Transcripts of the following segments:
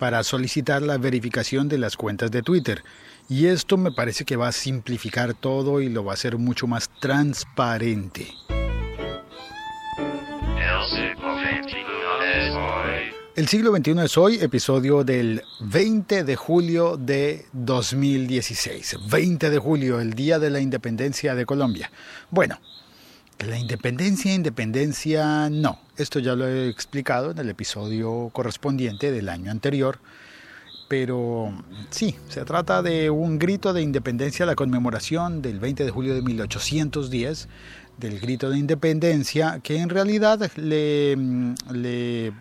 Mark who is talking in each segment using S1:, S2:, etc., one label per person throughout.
S1: para solicitar la verificación de las cuentas de Twitter. Y esto me parece que va a simplificar todo y lo va a hacer mucho más transparente. El siglo XXI es hoy, episodio del 20 de julio de 2016. 20 de julio, el día de la independencia de Colombia. Bueno, la independencia, independencia, no. Esto ya lo he explicado en el episodio correspondiente del año anterior. Pero sí, se trata de un grito de independencia, la conmemoración del 20 de julio de 1810, del grito de independencia, que en realidad le,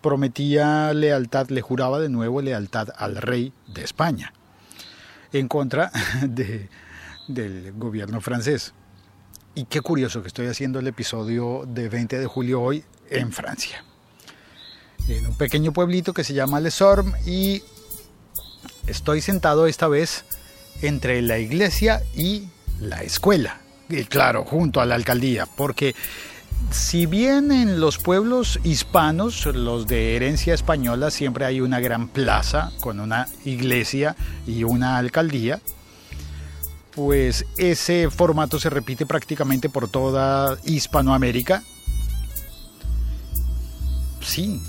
S1: prometía lealtad, le juraba de nuevo lealtad al rey de España, en contra de, del gobierno francés. Y qué curioso que estoy haciendo el episodio de 20 de julio hoy en Francia. En un pequeño pueblito que se llama Les Ormes y estoy sentado esta vez entre la iglesia y la escuela. Y claro, junto a la alcaldía, porque si bien en los pueblos hispanos, los de herencia española, siempre hay una gran plaza con una iglesia y una alcaldía, pues ese formato se repite prácticamente por toda Hispanoamérica. Sí,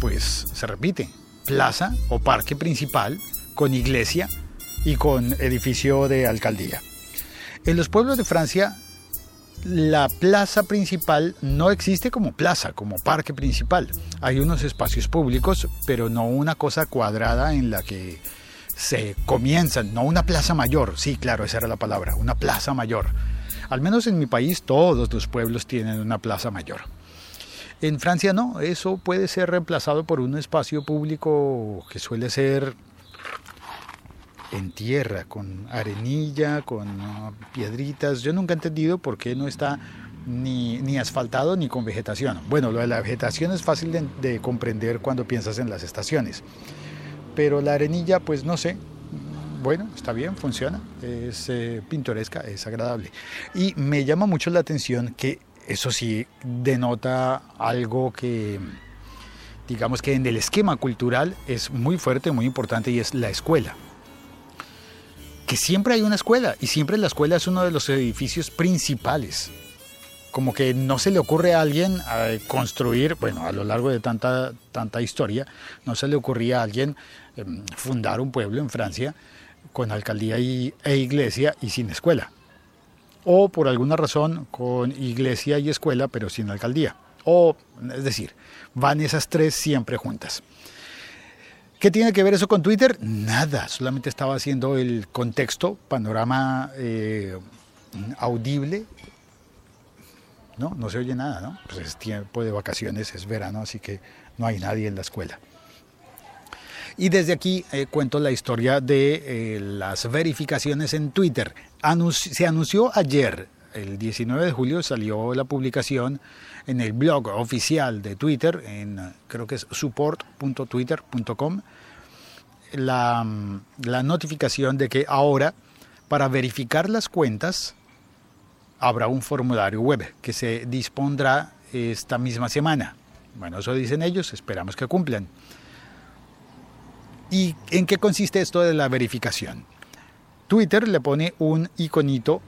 S1: pues se repite. Plaza o parque principal con iglesia y con edificio de alcaldía. En los pueblos de Francia, la plaza principal no existe como plaza, como parque principal. Hay unos espacios públicos, pero no una cosa cuadrada en la que se comienzan, no una plaza mayor, sí, claro, esa era la palabra, una plaza mayor. Al menos en mi país todos los pueblos tienen una plaza mayor. En Francia no, eso puede ser reemplazado por un espacio público que suele ser en tierra, con arenilla, con uh, piedritas. Yo nunca he entendido por qué no está ni, ni, asfaltado ni con vegetación. Bueno, lo de la vegetación es fácil de, de comprender cuando piensas en las estaciones pero la arenilla, pues no sé. Bueno, está bien, funciona, es eh, pintoresca, es agradable. Y me llama mucho la atención que eso sí denota algo que, digamos que en el esquema cultural es muy fuerte, muy importante y es la escuela. Que siempre hay una escuela y siempre la escuela es uno de los edificios principales como que no se le ocurre a alguien a construir, bueno, a lo largo de tanta, tanta historia, no se le ocurría a alguien eh, fundar un pueblo en Francia con alcaldía y, e iglesia y sin escuela. O por alguna razón con iglesia y escuela pero sin alcaldía. O, es decir, van esas tres siempre juntas. ¿Qué tiene que ver eso con Twitter? Nada, solamente estaba haciendo el contexto, panorama eh, audible no, no se oye nada, ¿no? Pues es tiempo de vacaciones, es verano, así que no hay nadie en la escuela. Y desde aquí eh, cuento la historia de eh, las verificaciones en Twitter. se anunció ayer, el 19 de julio, salió la publicación en el blog oficial de Twitter, en creo que es support.twitter.com, la, la notificación de que ahora, para verificar las cuentas, habrá un formulario web que se dispondrá esta misma semana. Bueno, eso dicen ellos, esperamos que cumplan. ¿Y en qué consiste esto de la verificación? Twitter le pone un iconito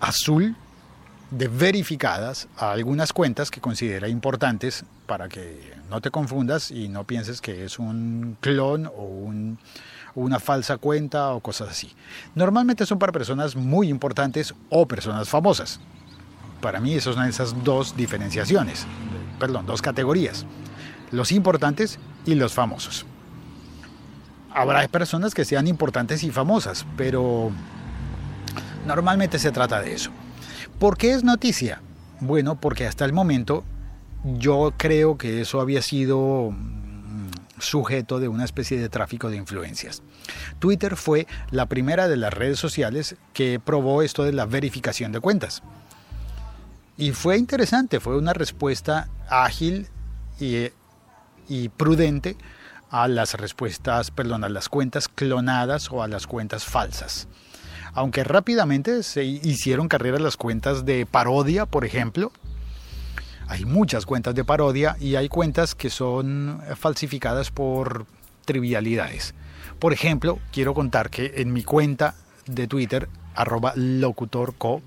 S1: azul de verificadas a algunas cuentas que considera importantes para que no te confundas y no pienses que es un clon o un, una falsa cuenta o cosas así. Normalmente son para personas muy importantes o personas famosas. Para mí esas son esas dos diferenciaciones, perdón, dos categorías. Los importantes y los famosos. Habrá personas que sean importantes y famosas, pero normalmente se trata de eso. ¿Por qué es noticia? Bueno, porque hasta el momento yo creo que eso había sido sujeto de una especie de tráfico de influencias. Twitter fue la primera de las redes sociales que probó esto de la verificación de cuentas. Y fue interesante, fue una respuesta ágil y, y prudente a las respuestas, perdón, a las cuentas clonadas o a las cuentas falsas. Aunque rápidamente se hicieron carreras las cuentas de parodia, por ejemplo. Hay muchas cuentas de parodia y hay cuentas que son falsificadas por trivialidades. Por ejemplo, quiero contar que en mi cuenta de Twitter, arroba locutorco,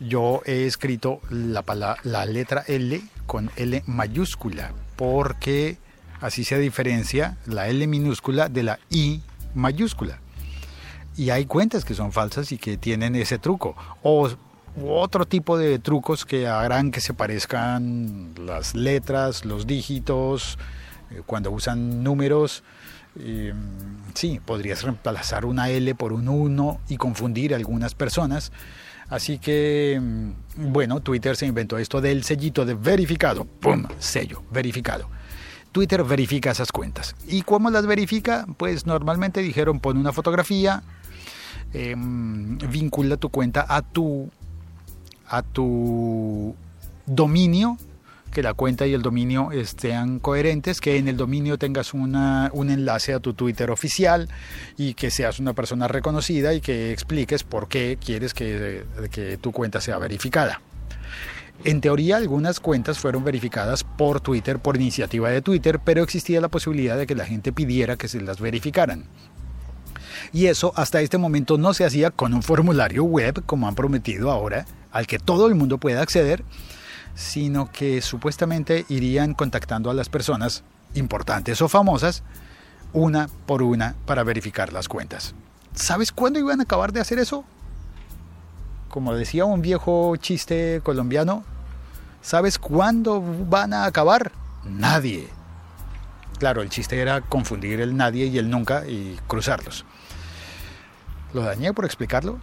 S1: yo he escrito la, la letra L con L mayúscula, porque Así se diferencia la L minúscula de la I mayúscula. Y hay cuentas que son falsas y que tienen ese truco. Otro tipo de trucos que harán que se parezcan las letras, los dígitos, eh, cuando usan números. Em, sí, podrías reemplazar una L por un 1 y confundir algunas personas. Así que, em, bueno, Twitter se inventó esto del sellito de verificado. ¡Pum! Sello, verificado. Twitter verifica esas cuentas. ¿Y cómo las verifica? Pues normalmente dijeron pon una fotografía, em, vincula tu cuenta a tu, a tu dominio, que la cuenta y el dominio estén coherentes, que en el dominio tengas una, un enlace a tu Twitter oficial y que seas una persona reconocida y que expliques por qué quieres que, que tu cuenta sea verificada. En teoría, algunas cuentas fueron verificadas por Twitter, por iniciativa de Twitter, pero existía la posibilidad de que la gente pidiera que se las verificaran. Y eso hasta este momento no se hacía con un formulario web, como han prometido ahora, al que todo el mundo pueda acceder, sino que supuestamente irían contactando a las personas importantes o famosas una por una para verificar las cuentas. ¿Sabes cuándo iban a acabar de hacer eso? como decía un viejo chiste colombiano, ¿sabes cuándo van a acabar? Nadie. Claro, el chiste era confundir el nadie y el nunca y cruzarlos. ¿Lo dañé por explicarlo?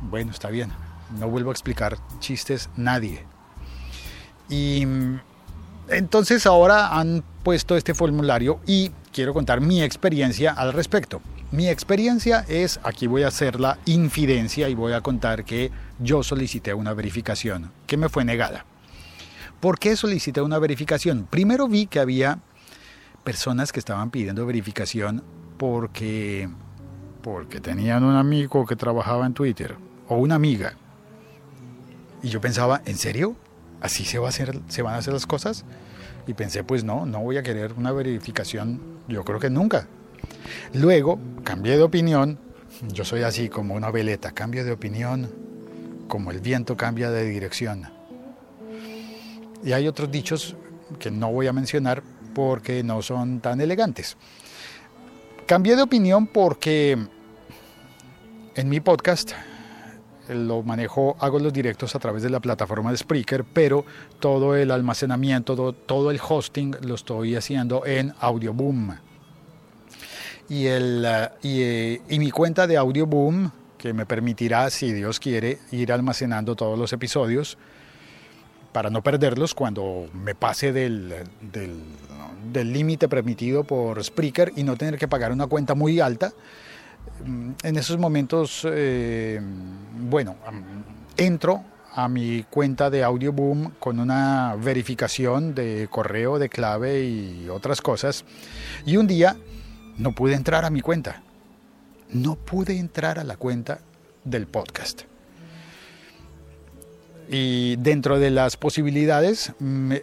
S1: Bueno, está bien. No vuelvo a explicar chistes nadie. Y mm, entonces ahora han puesto este formulario y quiero contar mi experiencia al respecto. Mi experiencia es, aquí voy a hacer la infidencia y voy a contar que yo solicité una verificación que me fue negada. ¿Por qué solicité una verificación? Primero vi que había personas que estaban pidiendo verificación porque, porque tenían un amigo que trabajaba en Twitter o una amiga. Y yo pensaba, ¿en serio? ¿Así se, va a hacer, se van a hacer las cosas? Y pensé, pues no, no voy a querer una verificación, yo creo que nunca. Luego cambié de opinión, yo soy así como una veleta, cambio de opinión como el viento cambia de dirección. Y hay otros dichos que no voy a mencionar porque no son tan elegantes. Cambié de opinión porque en mi podcast lo manejo, hago los directos a través de la plataforma de Spreaker, pero todo el almacenamiento, todo, el hosting lo estoy haciendo en Audioboom. Y, el, eh, eh, y, mi cuenta de Audioboom, que me permitirá, si Dios quiere, ir almacenando todos los episodios para no perderlos cuando me pase del límite permitido por Spreaker y no tener que pagar una cuenta muy alta. Mm, en esos momentos, eh, bueno, entro a mi cuenta de Audioboom con una verificación de correo, de clave y otras cosas. Y un día no pude entrar a mi cuenta. No pude entrar a la cuenta del podcast. Y dentro de las posibilidades,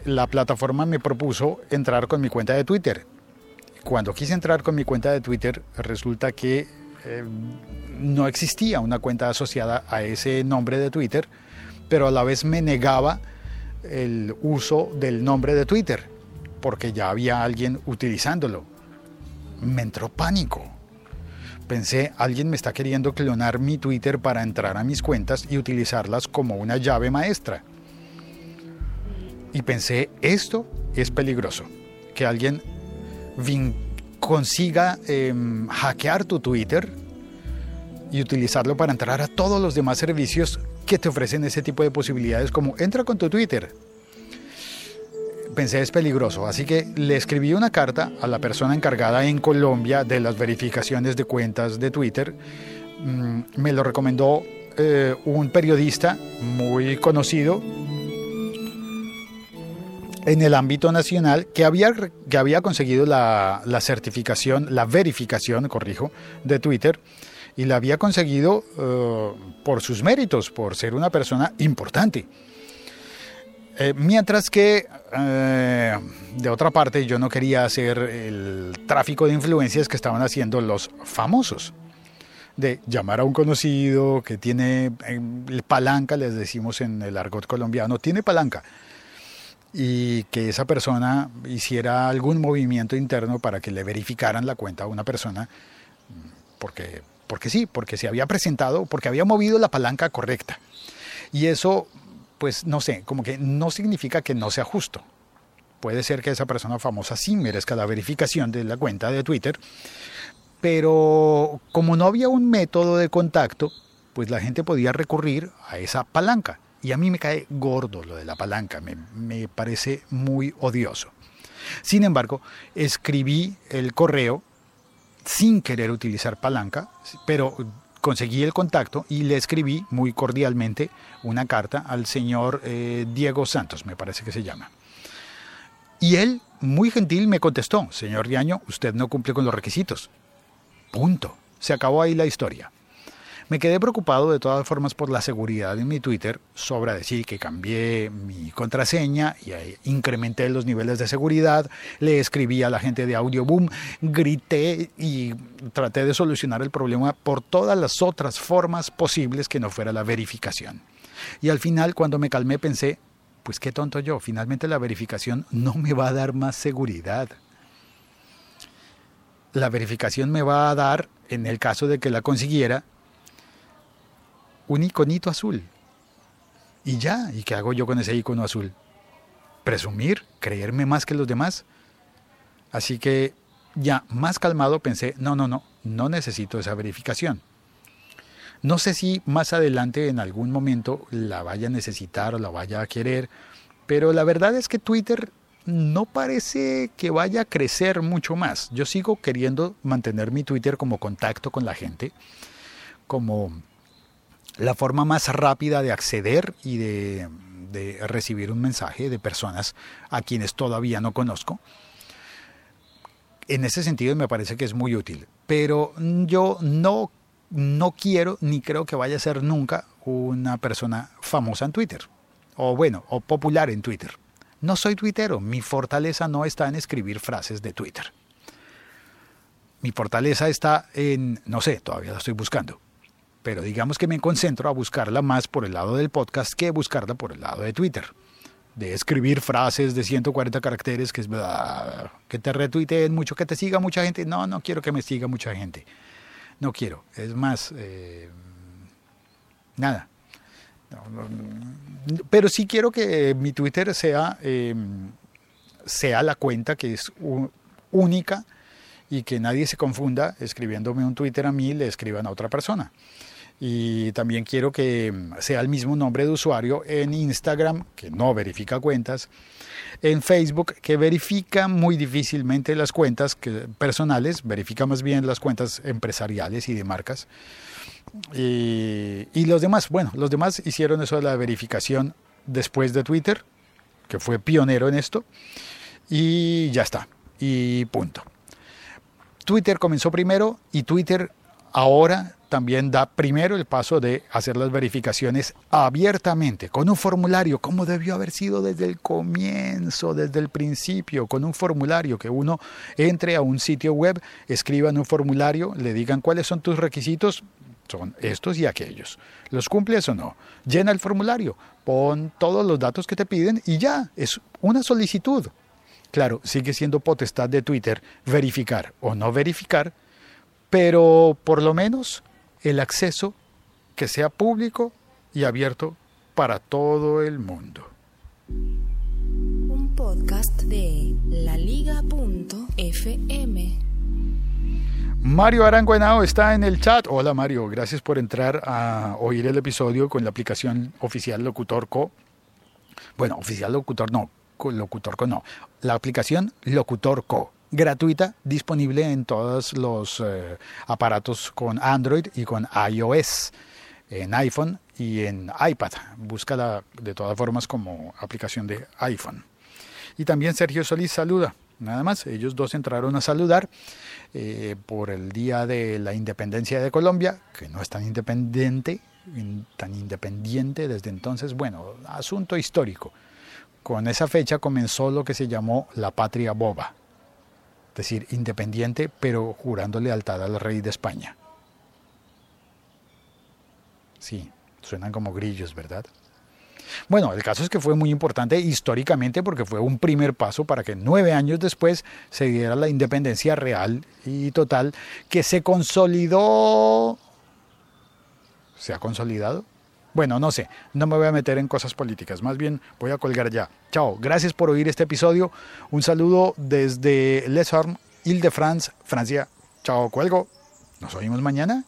S1: la plataforma me propuso entrar con mi cuenta de Twitter. Cuando quise entrar con mi cuenta de Twitter, resulta que eh, no existía una cuenta asociada a ese nombre de Twitter pero a la vez me negaba el uso del nombre de Twitter, porque ya había alguien utilizándolo. Me entró pánico. Pensé, alguien me está queriendo clonar mi Twitter para entrar a mis cuentas y utilizarlas como una llave maestra. Y pensé, esto es peligroso. Que alguien consiga em, hackear tu Twitter y utilizarlo para entrar a todos los demás servicios que te ofrecen ese tipo de posibilidades como entra con tu Twitter. Pensé es peligroso, así que le escribí una carta a la persona encargada en Colombia de las verificaciones de cuentas de Twitter. Mm, me lo recomendó eh, un periodista muy conocido en el ámbito nacional que había, que había conseguido la, la certificación, la verificación, corrijo, de Twitter y la había conseguido eh, por sus méritos, por ser una persona importante. Eh, mientras que, eh, de otra parte, yo no quería hacer el tráfico de influencias que estaban haciendo los famosos. De llamar a un conocido que tiene palanca, les decimos en el argot colombiano, tiene palanca. Y que esa persona hiciera algún movimiento interno para que le verificaran la cuenta a una persona, porque porque sí, porque se había presentado, porque había movido la palanca correcta. Y eso, pues no sé, como que no significa que no sea justo. Puede ser que esa persona famosa sí merezca la verificación de la cuenta de Twitter, pero como no había un método de contacto, pues la gente podía recurrir a esa palanca. Y a mí me cae gordo lo de la palanca, me, me parece muy odioso. Sin embargo, escribí el correo sin querer utilizar palanca, pero conseguí el contacto y le escribí muy cordialmente una carta al señor eh, Diego Santos, me parece que se llama. Y él, muy gentil, me contestó, señor Diaño, usted no cumple con los requisitos. Punto. Se acabó ahí la historia. Me quedé preocupado de todas formas por la seguridad en mi Twitter, sobra decir que cambié mi contraseña y incrementé los niveles de seguridad, le escribí a la gente de Audioboom, grité y traté de solucionar el problema por todas las otras formas posibles que no fuera la verificación. Y al final, cuando me calmé, pensé, pues qué tonto yo, finalmente la verificación no me va a dar más seguridad. La verificación me va a dar, en el caso de que la consiguiera, un iconito azul. Y ya, ¿y qué hago yo con ese icono azul? ¿Presumir? ¿Creerme más que los demás? Así que ya más calmado pensé, no, no, no, no necesito esa verificación. No sé si más adelante en algún momento la vaya a necesitar o la vaya a querer, pero la verdad es que Twitter no parece que vaya a crecer mucho más. Yo sigo queriendo mantener mi Twitter como contacto con la gente, como la forma más rápida de acceder y de, recibir un mensaje de personas a quienes todavía no conozco. En ese sentido me parece que es muy útil, pero yo no, no quiero ni creo que vaya a ser nunca una persona famosa en Twitter, o bueno, o popular en Twitter. No soy tuitero, mi fortaleza no está en escribir frases de Twitter. Mi fortaleza está en, no sé, todavía la estoy buscando, pero digamos que me concentro a buscarla más por el lado del podcast que buscarla por el lado de Twitter. De escribir frases de 140 caracteres que es que te retuiteen mucho, que te siga mucha gente. No, no quiero que me siga mucha gente. No quiero. Es más, eh, nada. pero sí quiero que mi Twitter sea, em, sea la cuenta que es única y que nadie se confunda escribiéndome un Twitter a mí, le escriban a otra persona y también quiero que sea el mismo nombre de usuario en Instagram, que no verifica cuentas, en Facebook, que verifica muy difícilmente las cuentas personales, verifica más bien las cuentas empresariales y de marcas. Y, y los demás, bueno, los demás hicieron eso de la verificación después de Twitter, que fue pionero en esto, y ya está, y punto. Twitter comenzó primero y Twitter ahora también da primero el paso de hacer las verificaciones abiertamente, con un formulario, como debió haber sido desde el comienzo, desde el principio, con un formulario que uno entre a un sitio web, escriba en un formulario, le digan cuáles son tus requisitos, Son estos y aquellos. ¿Los cumples o no? Llena el formulario, pon todos los datos que te piden y ya, es una solicitud. Claro, sigue siendo potestad de Twitter verificar o no verificar, pero por lo menos el acceso que sea público y abierto para todo el mundo.
S2: Un podcast de laliga.fm.
S1: Mario Arango Henao está en el chat. Hola Mario, gracias por entrar a oír el episodio con la aplicación oficial Locutor Co. Bueno, oficial Locutor no, Locutor Co no. La aplicación Locutor Co. Gratuita, disponible en todos los eh, aparatos con Android y con iOS, en iPhone y en iPad. Búscala de todas formas como aplicación de iPhone. Y también Sergio Solís saluda. Nada más, ellos dos entraron a saludar eh, por el Día de la Independencia de Colombia, que no es tan independiente, tan independiente desde entonces. Bueno, asunto histórico. Con esa fecha comenzó lo que se llamó la patria boba, es decir, independiente pero jurando lealtad al rey de España. Sí, suenan como grillos, ¿verdad? Bueno, el caso es que fue muy importante históricamente porque fue un primer paso para que nueve años después se diera la independencia real y total que se consolidó. ¿Se ha consolidado? Bueno, no sé, no me voy a meter en cosas políticas, más bien voy a colgar ya. Chao, gracias por oír este episodio. Un saludo desde Les Ormes, Ile-de-France, Francia. Chao, cuelgo. Nos oímos mañana.